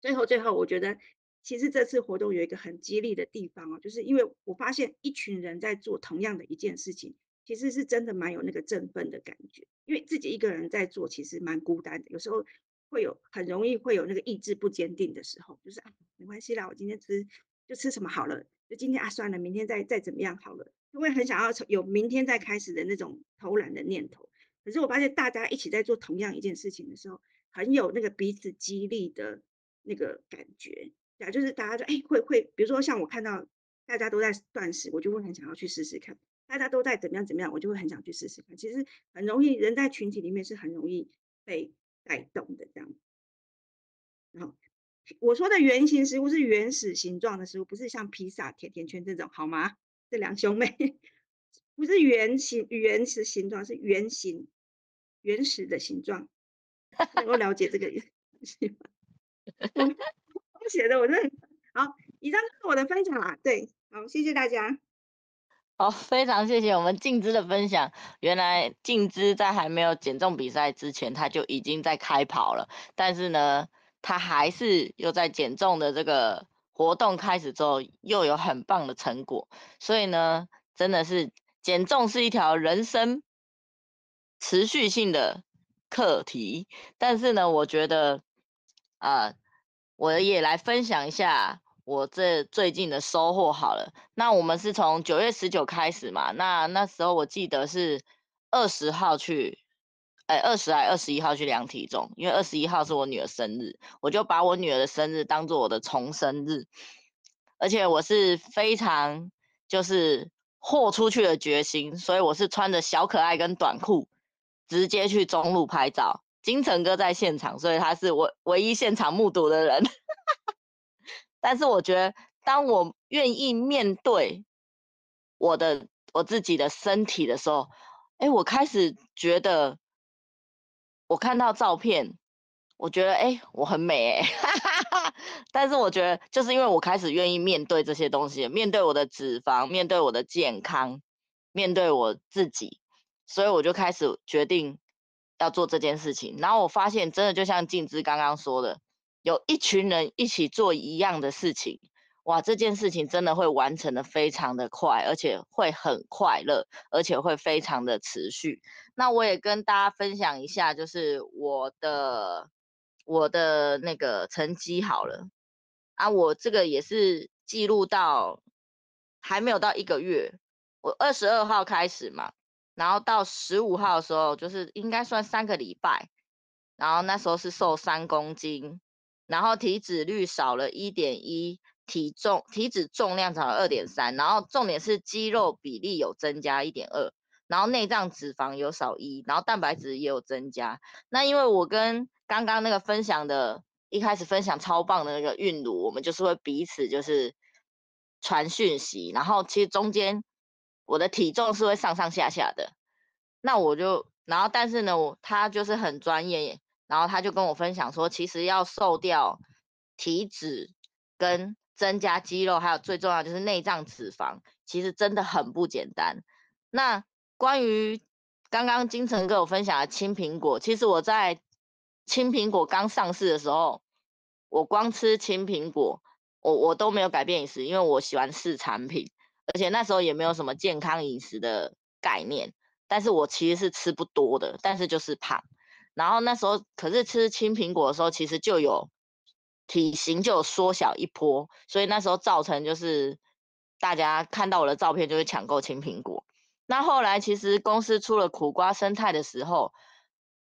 最后最后，我觉得其实这次活动有一个很激励的地方哦，就是因为我发现一群人在做同样的一件事情，其实是真的蛮有那个振奋的感觉。因为自己一个人在做，其实蛮孤单的，有时候会有很容易会有那个意志不坚定的时候，就是啊，没关系啦，我今天吃就吃什么好了，就今天啊算了，明天再再怎么样好了，就会很想要有明天再开始的那种偷懒的念头。可是我发现大家一起在做同样一件事情的时候，很有那个彼此激励的那个感觉，对啊，就是大家就哎会会，比如说像我看到大家都在断食，我就会很想要去试试看；大家都在怎么样怎么样，我就会很想去试试看。其实很容易，人在群体里面是很容易被带动的这样。然后我说的原型食物是原始形状的食物，不是像披萨、甜甜圈这种，好吗？这两兄妹不是圆形原始形状，是圆形。原始的形状，能够了解这个东西吗？我写的我真的好，以上就是我的分享啦。对，好，谢谢大家。好，非常谢谢我们静姿的分享。原来静姿在还没有减重比赛之前，他就已经在开跑了。但是呢，他还是又在减重的这个活动开始之后，又有很棒的成果。所以呢，真的是减重是一条人生。持续性的课题，但是呢，我觉得，啊、我也来分享一下我这最近的收获好了。那我们是从九月十九开始嘛，那那时候我记得是二十号去，哎，二十还二十一号去量体重，因为二十一号是我女儿生日，我就把我女儿的生日当做我的重生日，而且我是非常就是豁出去的决心，所以我是穿着小可爱跟短裤。直接去中路拍照，金城哥在现场，所以他是我唯一现场目睹的人。但是我觉得，当我愿意面对我的我自己的身体的时候，哎，我开始觉得，我看到照片，我觉得哎，我很美哎。但是我觉得，就是因为我开始愿意面对这些东西，面对我的脂肪，面对我的健康，面对我自己。所以我就开始决定要做这件事情，然后我发现真的就像静姿刚刚说的，有一群人一起做一样的事情，哇，这件事情真的会完成的非常的快，而且会很快乐，而且会非常的持续。那我也跟大家分享一下，就是我的我的那个成绩好了啊，我这个也是记录到还没有到一个月，我二十二号开始嘛。然后到十五号的时候，就是应该算三个礼拜，然后那时候是瘦三公斤，然后体脂率少了一点一，体重体脂重量少了二点三，然后重点是肌肉比例有增加一点二，然后内脏脂肪有少一，然后蛋白质也有增加。那因为我跟刚刚那个分享的，一开始分享超棒的那个韵如，我们就是会彼此就是传讯息，然后其实中间。我的体重是会上上下下的，那我就，然后但是呢，我他就是很专业，然后他就跟我分享说，其实要瘦掉体脂跟增加肌肉，还有最重要就是内脏脂肪，其实真的很不简单。那关于刚刚金城跟我分享的青苹果，其实我在青苹果刚上市的时候，我光吃青苹果，我我都没有改变饮食，因为我喜欢试产品。而且那时候也没有什么健康饮食的概念，但是我其实是吃不多的，但是就是胖。然后那时候可是吃青苹果的时候，其实就有体型就有缩小一波，所以那时候造成就是大家看到我的照片就会抢购青苹果。那后来其实公司出了苦瓜生态的时候，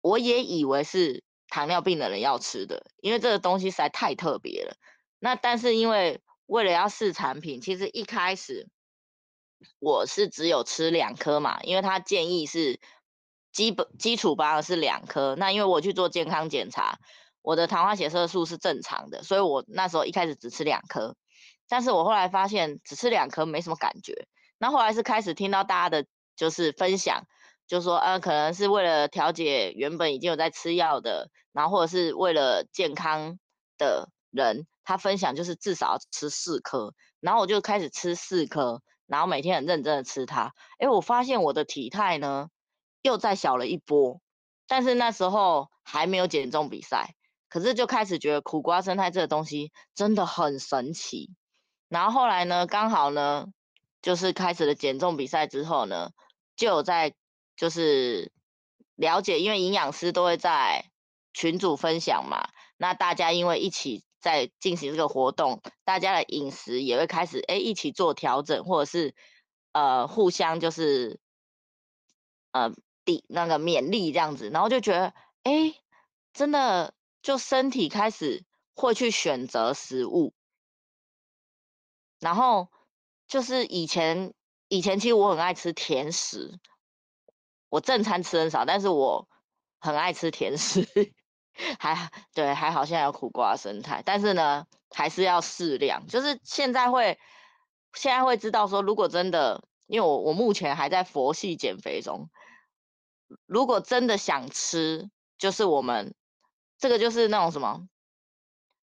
我也以为是糖尿病的人要吃的，因为这个东西实在太特别了。那但是因为为了要试产品，其实一开始。我是只有吃两颗嘛，因为他建议是基本基础保养是两颗。那因为我去做健康检查，我的糖化血色素是正常的，所以我那时候一开始只吃两颗。但是我后来发现只吃两颗没什么感觉。那后来是开始听到大家的就是分享，就说呃可能是为了调节原本已经有在吃药的，然后或者是为了健康的人，他分享就是至少吃四颗，然后我就开始吃四颗。然后每天很认真的吃它，哎，我发现我的体态呢又再小了一波，但是那时候还没有减重比赛，可是就开始觉得苦瓜生态这个东西真的很神奇。然后后来呢，刚好呢，就是开始了减重比赛之后呢，就有在就是了解，因为营养师都会在群组分享嘛，那大家因为一起在进行这个活动，大家的饮食也会开始哎一起做调整，或者是呃互相就是呃那个勉励这样子，然后就觉得哎真的就身体开始会去选择食物，然后就是以前以前其实我很爱吃甜食，我正餐吃很少，但是我很爱吃甜食。还对，还好现在有苦瓜生态，但是呢，还是要适量。就是现在会，现在会知道说，如果真的，因为我我目前还在佛系减肥中，如果真的想吃，就是我们这个就是那种什么，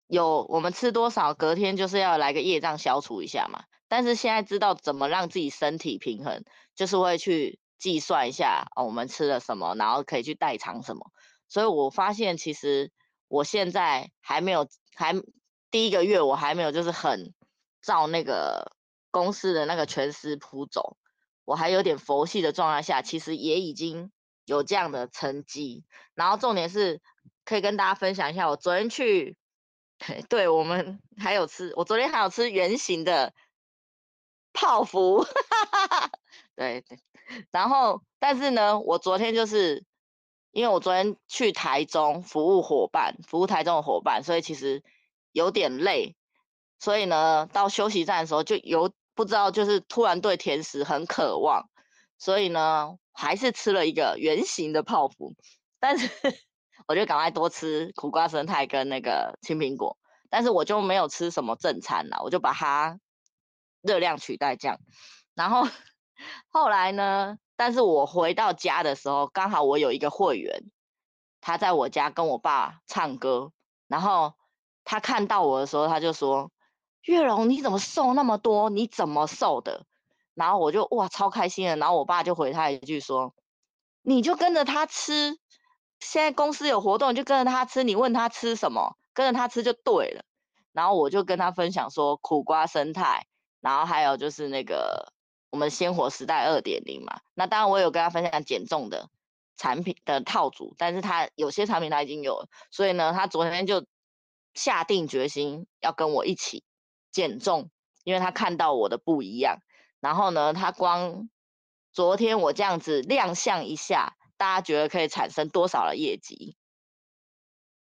有我们吃多少，隔天就是要来个业障消除一下嘛。但是现在知道怎么让自己身体平衡，就是会去计算一下哦，我们吃了什么，然后可以去代偿什么。所以我发现，其实我现在还没有，还第一个月我还没有，就是很照那个公司的那个全食谱走，我还有点佛系的状态下，其实也已经有这样的成绩。然后重点是，可以跟大家分享一下，我昨天去，对，我们还有吃，我昨天还有吃圆形的泡芙，对 对。然后，但是呢，我昨天就是。因为我昨天去台中服务伙伴，服务台中的伙伴，所以其实有点累。所以呢，到休息站的时候就有不知道，就是突然对甜食很渴望，所以呢，还是吃了一个圆形的泡芙。但是我就赶快多吃苦瓜生态跟那个青苹果，但是我就没有吃什么正餐了，我就把它热量取代这样。然后后来呢？但是我回到家的时候，刚好我有一个会员，他在我家跟我爸唱歌，然后他看到我的时候，他就说：“月蓉，你怎么瘦那么多？你怎么瘦的？”然后我就哇超开心的，然后我爸就回他一句说：“你就跟着他吃，现在公司有活动，你就跟着他吃，你问他吃什么，跟着他吃就对了。”然后我就跟他分享说苦瓜生态，然后还有就是那个。我们鲜活时代二点零嘛，那当然我有跟他分享减重的产品的套组，但是他有些产品他已经有，所以呢，他昨天就下定决心要跟我一起减重，因为他看到我的不一样。然后呢，他光昨天我这样子亮相一下，大家觉得可以产生多少的业绩？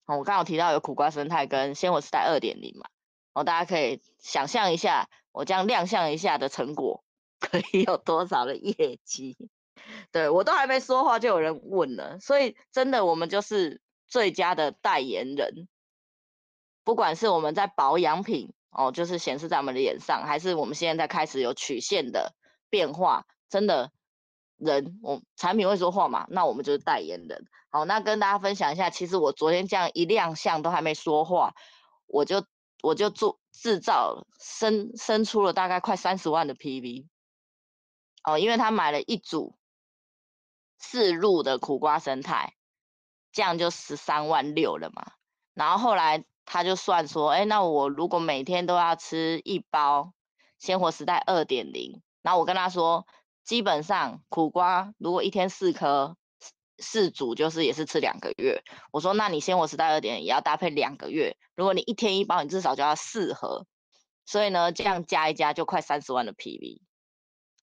哦我刚好提到有苦瓜生态跟鲜活时代二点零嘛，然后大家可以想象一下我这样亮相一下的成果。可以有多少的业绩？对，我都还没说话，就有人问了。所以真的，我们就是最佳的代言人。不管是我们在保养品哦，就是显示在我们的脸上，还是我们现在在开始有曲线的变化，真的人，我产品会说话嘛？那我们就是代言人。好，那跟大家分享一下，其实我昨天这样一亮相都还没说话，我就我就做制造生生出了大概快三十万的 PV。哦，因为他买了一组四入的苦瓜生态，这样就十三万六了嘛。然后后来他就算说，哎，那我如果每天都要吃一包鲜活时代二点零，然后我跟他说，基本上苦瓜如果一天四颗四组，就是也是吃两个月。我说，那你鲜活时代二点也要搭配两个月，如果你一天一包，你至少就要四盒。所以呢，这样加一加就快三十万的 PV。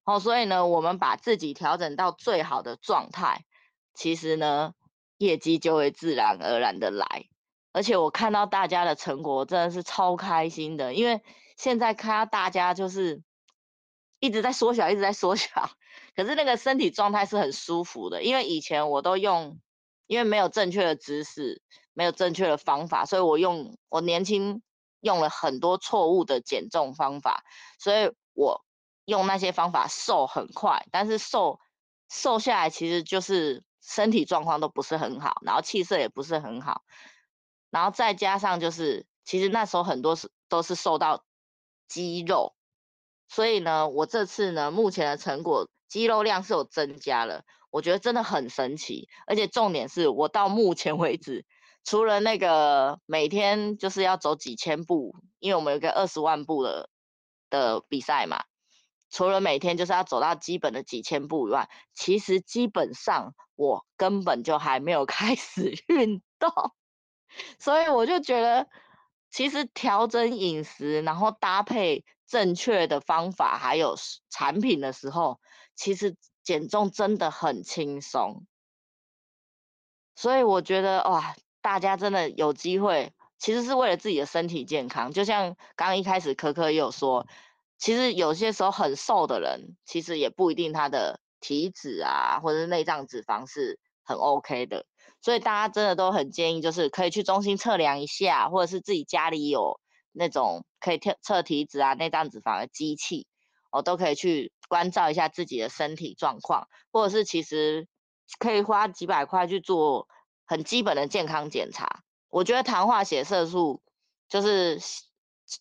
哦，所以呢，我们把自己调整到最好的状态，其实呢，业绩就会自然而然的来。而且我看到大家的成果，真的是超开心的。因为现在看到大家就是一直在缩小，一直在缩小，可是那个身体状态是很舒服的。因为以前我都用，因为没有正确的知识，没有正确的方法，所以我用我年轻用了很多错误的减重方法，所以我。用那些方法瘦很快，但是瘦瘦下来其实就是身体状况都不是很好，然后气色也不是很好，然后再加上就是其实那时候很多是都是瘦到肌肉，所以呢，我这次呢目前的成果肌肉量是有增加了，我觉得真的很神奇，而且重点是我到目前为止除了那个每天就是要走几千步，因为我们有个二十万步的的比赛嘛，除了每天就是要走到基本的几千步以外，其实基本上我根本就还没有开始 运动，所以我就觉得，其实调整饮食，然后搭配正确的方法还有产品的时候，其实减重真的很轻松。所以我觉得哇，大家真的有机会，其实是为了自己的身体健康。就像刚刚一开始可可也有说，其实有些时候很瘦的人，其实也不一定他的体脂啊，或者是内脏脂肪是很 OK 的。所以大家真的都很建议，就是可以去中心测量一下，或者是自己家里有那种可以测测体脂啊、内脏脂肪的机器，哦，都可以去关照一下自己的身体状况，或者是其实。可以花几百块去做很基本的健康检查。我觉得糖化血色素就是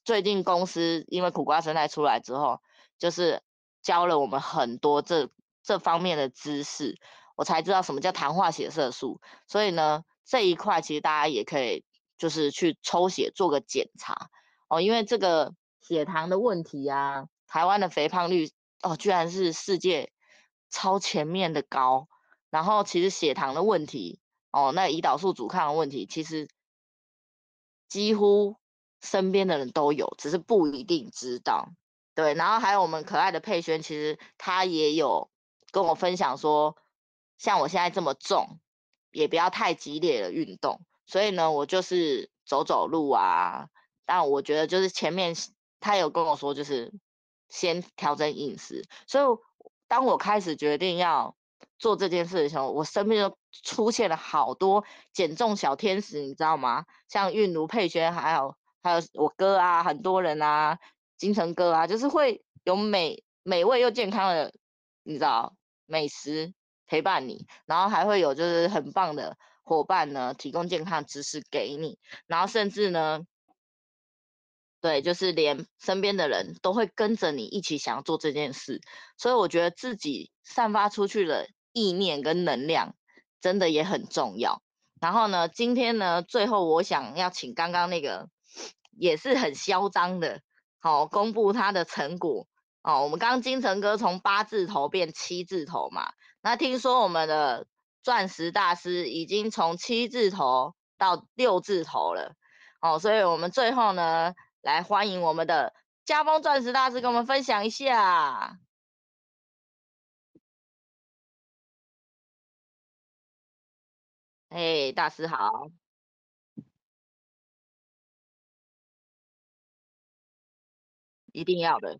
最近公司因为苦瓜生态出来之后，就是教了我们很多这这方面的知识，我才知道什么叫糖化血色素。所以呢，这一块其实大家也可以就是去抽血做个检查哦，因为这个血糖的问题啊，台湾的肥胖率哦，居然是世界超前面的高。然后其实血糖的问题，哦，那胰岛素阻抗的问题，其实几乎身边的人都有，只是不一定知道。对，然后还有我们可爱的佩萱，其实他也有跟我分享说，像我现在这么重，也不要太激烈的运动。所以呢，我就是走走路啊。但我觉得就是前面他有跟我说，就是先调整饮食。所以当我开始决定要。做这件事的时候，我身边就出现了好多减重小天使，你知道吗？像韵如、佩萱，还有还有我哥啊，很多人啊，金城哥啊，就是会有美美味又健康的，你知道，美食陪伴你，然后还会有就是很棒的伙伴呢，提供健康知识给你，然后甚至呢。对，就是连身边的人都会跟着你一起想要做这件事，所以我觉得自己散发出去的意念跟能量真的也很重要。然后呢，今天呢，最后我想要请刚刚那个也是很嚣张的，好，公布他的成果哦。我们刚刚金城哥从八字头变七字头嘛，那听说我们的钻石大师已经从七字头到六字头了，哦，所以我们最后呢。来欢迎我们的家风钻石大师跟我们分享一下。哎，大师好，一定要的。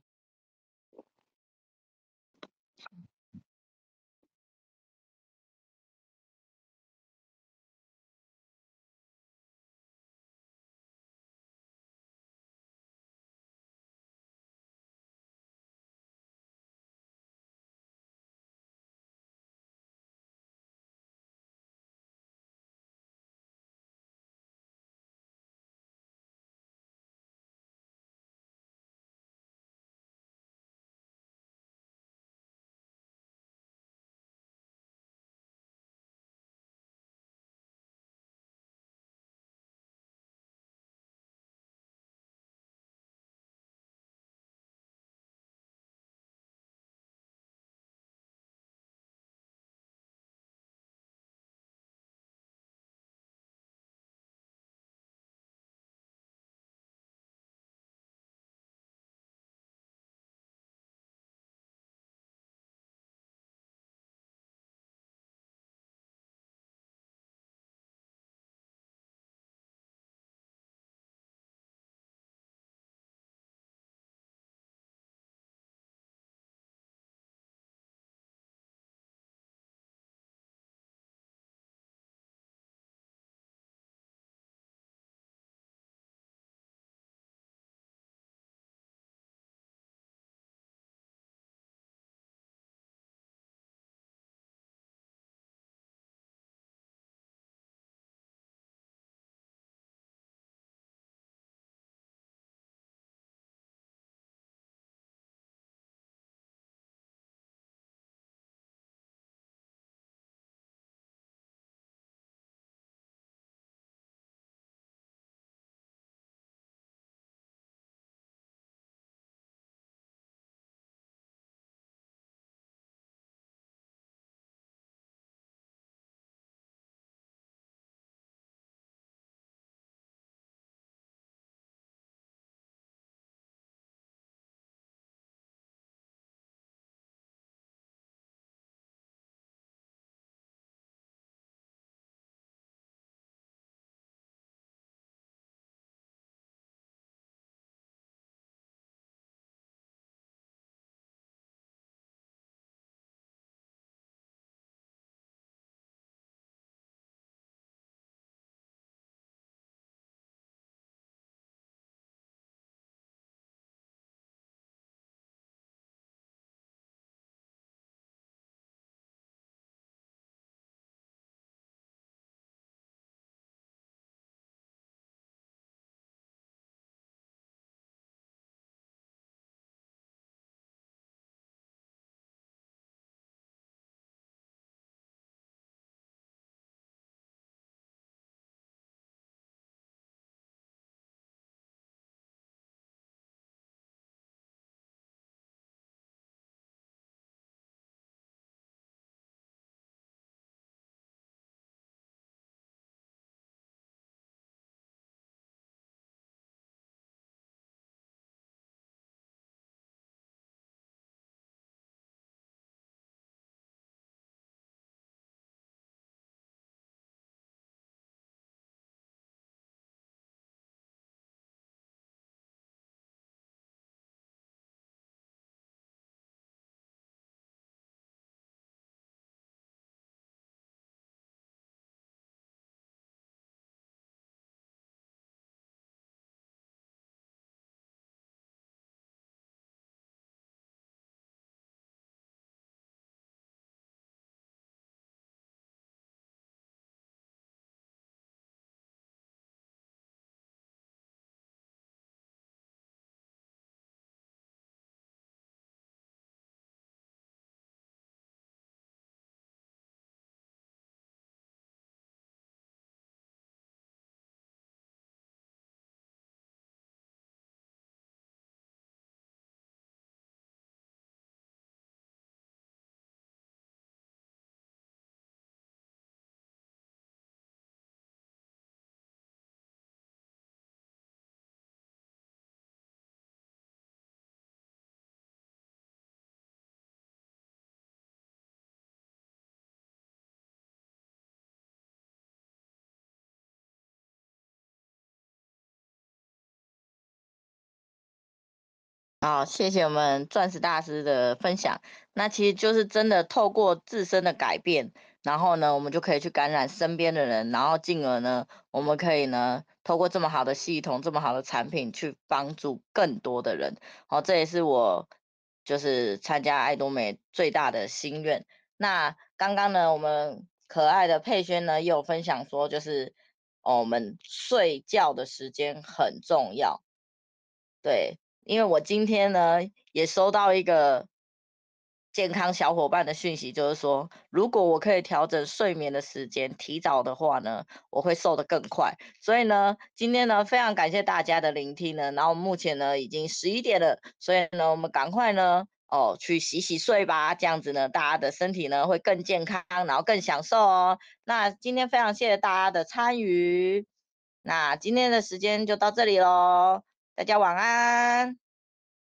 好，谢谢我们钻石大师的分享。那其实就是真的透过自身的改变，然后呢，我们就可以去感染身边的人，然后进而呢，我们可以呢，透过这么好的系统、这么好的产品去帮助更多的人。好，这也是我就是参加爱多美最大的心愿。那刚刚呢，我们可爱的佩萱呢，也有分享说，就是哦，我们睡觉的时间很重要，对。因为我今天呢也收到一个健康小伙伴的讯息，就是说，如果我可以调整睡眠的时间，提早的话呢，我会瘦得更快。所以呢，今天呢非常感谢大家的聆听呢。然后目前呢已经十一点了，所以呢我们赶快呢哦去洗洗睡吧，这样子呢大家的身体呢会更健康，然后更享受哦。那今天非常谢谢大家的参与，那今天的时间就到这里喽。大家晚安。